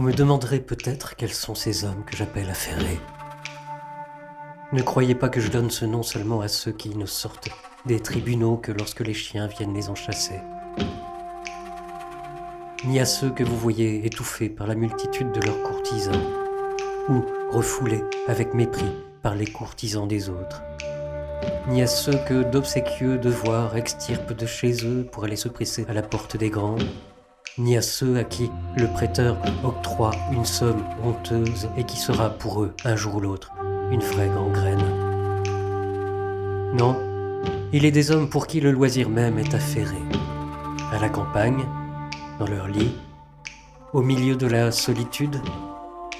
me demanderez peut-être quels sont ces hommes que j'appelle affairés. Ne croyez pas que je donne ce nom seulement à ceux qui ne sortent des tribunaux que lorsque les chiens viennent les enchasser, ni à ceux que vous voyez étouffés par la multitude de leurs courtisans, ou refoulés avec mépris par les courtisans des autres, ni à ceux que d'obséquieux devoirs extirpent de chez eux pour aller se presser à la porte des grands, ni à ceux à qui le prêteur octroie une somme honteuse et qui sera pour eux, un jour ou l'autre, une vraie gangrène. Non, il est des hommes pour qui le loisir même est affairé. À la campagne, dans leur lit, au milieu de la solitude,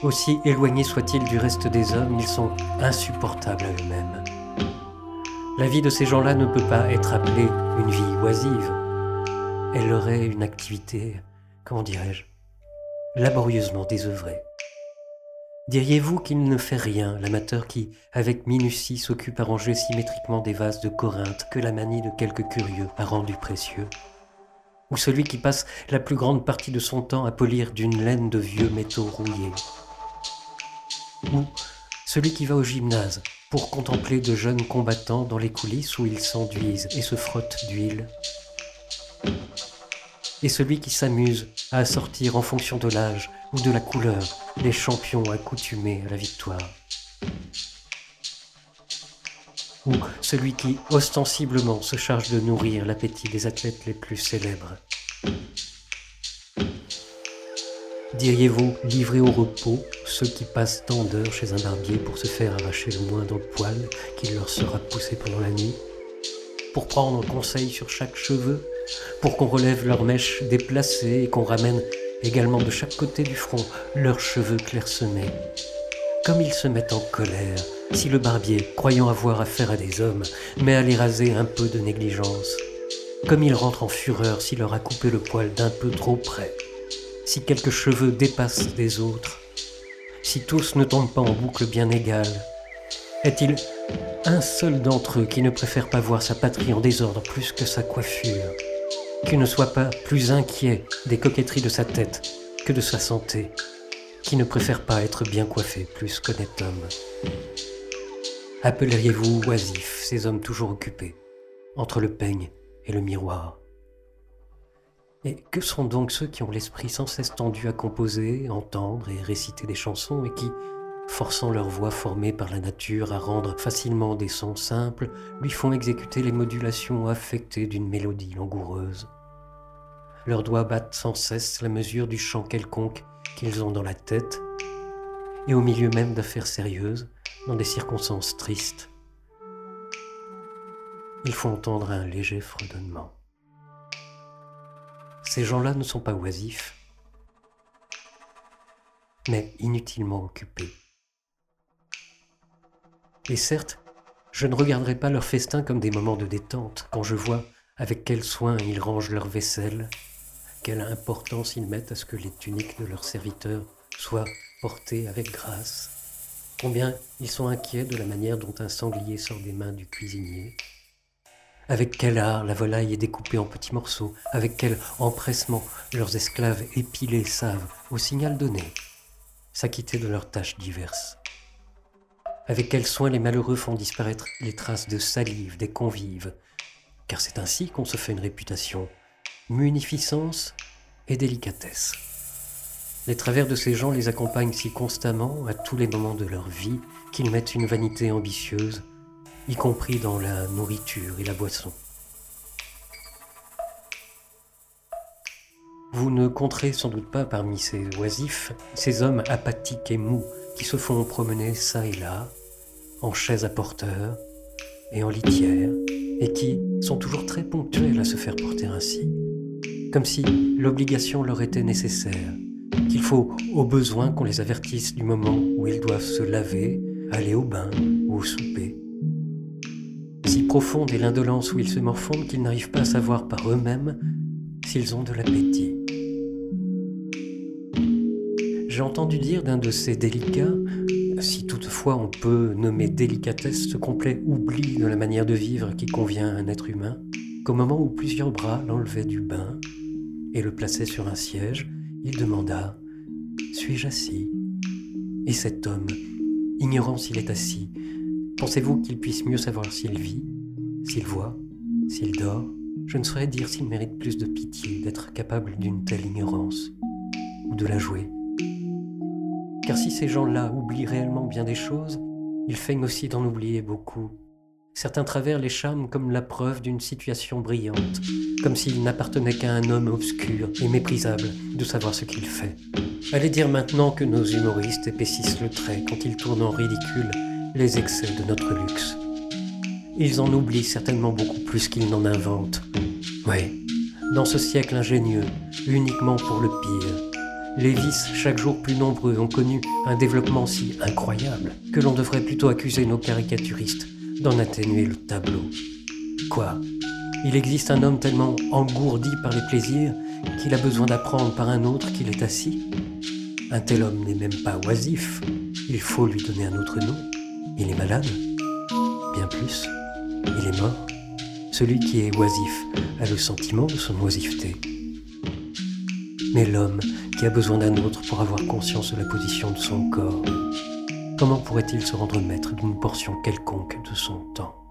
aussi éloignés soient-ils du reste des hommes, ils sont insupportables à eux-mêmes. La vie de ces gens-là ne peut pas être appelée une vie oisive. Elle aurait une activité, comment dirais-je, laborieusement désœuvrée. Diriez-vous qu'il ne fait rien, l'amateur qui, avec minutie, s'occupe à ranger symétriquement des vases de Corinthe que la manie de quelques curieux a rendu précieux? Ou celui qui passe la plus grande partie de son temps à polir d'une laine de vieux métaux rouillés? Ou celui qui va au gymnase pour contempler de jeunes combattants dans les coulisses où ils s'enduisent et se frottent d'huile? Et celui qui s'amuse à assortir en fonction de l'âge ou de la couleur les champions accoutumés à la victoire. Ou celui qui ostensiblement se charge de nourrir l'appétit des athlètes les plus célèbres. Diriez-vous livrer au repos ceux qui passent tant d'heures chez un barbier pour se faire arracher le moindre poil qui leur sera poussé pendant la nuit? Pour prendre conseil sur chaque cheveu pour qu'on relève leurs mèches déplacées et qu'on ramène également de chaque côté du front leurs cheveux clairsemés. Comme ils se mettent en colère si le barbier, croyant avoir affaire à des hommes, met à les raser un peu de négligence. Comme il rentre en fureur s'il leur a coupé le poil d'un peu trop près. Si quelques cheveux dépassent des autres. Si tous ne tombent pas en boucle bien égale. Est-il un seul d'entre eux qui ne préfère pas voir sa patrie en désordre plus que sa coiffure. Qui ne soit pas plus inquiet des coquetteries de sa tête que de sa santé, qui ne préfère pas être bien coiffé plus qu'honnête homme. Appelleriez-vous oisifs ces hommes toujours occupés, entre le peigne et le miroir. Et que sont donc ceux qui ont l'esprit sans cesse tendu à composer, entendre et réciter des chansons et qui, forçant leur voix formée par la nature à rendre facilement des sons simples, lui font exécuter les modulations affectées d'une mélodie langoureuse. Leurs doigts battent sans cesse la mesure du chant quelconque qu'ils ont dans la tête, et au milieu même d'affaires sérieuses, dans des circonstances tristes, ils font entendre un léger fredonnement. Ces gens-là ne sont pas oisifs, mais inutilement occupés. Et certes, je ne regarderai pas leur festin comme des moments de détente quand je vois avec quel soin ils rangent leur vaisselle, quelle importance ils mettent à ce que les tuniques de leurs serviteurs soient portées avec grâce, combien ils sont inquiets de la manière dont un sanglier sort des mains du cuisinier, avec quel art la volaille est découpée en petits morceaux, avec quel empressement leurs esclaves épilés savent, au signal donné, s'acquitter de leurs tâches diverses. Avec quel soin les malheureux font disparaître les traces de salive des convives, car c'est ainsi qu'on se fait une réputation, munificence et délicatesse. Les travers de ces gens les accompagnent si constamment à tous les moments de leur vie qu'ils mettent une vanité ambitieuse, y compris dans la nourriture et la boisson. Vous ne compterez sans doute pas parmi ces oisifs ces hommes apathiques et mous qui se font promener çà et là, en chaise à porteur et en litière, et qui sont toujours très ponctuels à se faire porter ainsi, comme si l'obligation leur était nécessaire, qu'il faut au besoin qu'on les avertisse du moment où ils doivent se laver, aller au bain ou au souper. Si profonde est l'indolence où ils se morfondent qu'ils n'arrivent pas à savoir par eux-mêmes s'ils ont de l'appétit. J'ai entendu dire d'un de ces délicats, si toutefois on peut nommer délicatesse ce complet oubli de la manière de vivre qui convient à un être humain, qu'au moment où plusieurs bras l'enlevaient du bain et le plaçaient sur un siège, il demanda Suis-je assis? Et cet homme, ignorant s'il est assis, pensez-vous qu'il puisse mieux savoir s'il vit, s'il voit, s'il dort? Je ne saurais dire s'il mérite plus de pitié d'être capable d'une telle ignorance, ou de la jouer. Car si ces gens-là oublient réellement bien des choses, ils feignent aussi d'en oublier beaucoup. Certains travers les charmes comme la preuve d'une situation brillante, comme s'il n'appartenait qu'à un homme obscur et méprisable de savoir ce qu'il fait. Allez dire maintenant que nos humoristes épaississent le trait quand ils tournent en ridicule les excès de notre luxe. Ils en oublient certainement beaucoup plus qu'ils n'en inventent. Oui, dans ce siècle ingénieux, uniquement pour le pire, les vices, chaque jour plus nombreux, ont connu un développement si incroyable que l'on devrait plutôt accuser nos caricaturistes d'en atténuer le tableau. Quoi? Il existe un homme tellement engourdi par les plaisirs qu'il a besoin d'apprendre par un autre qu'il est assis Un tel homme n'est même pas oisif, il faut lui donner un autre nom. Il est malade Bien plus, il est mort. Celui qui est oisif a le sentiment de son oisiveté. Mais l'homme qui a besoin d'un autre pour avoir conscience de la position de son corps, comment pourrait-il se rendre maître d'une portion quelconque de son temps?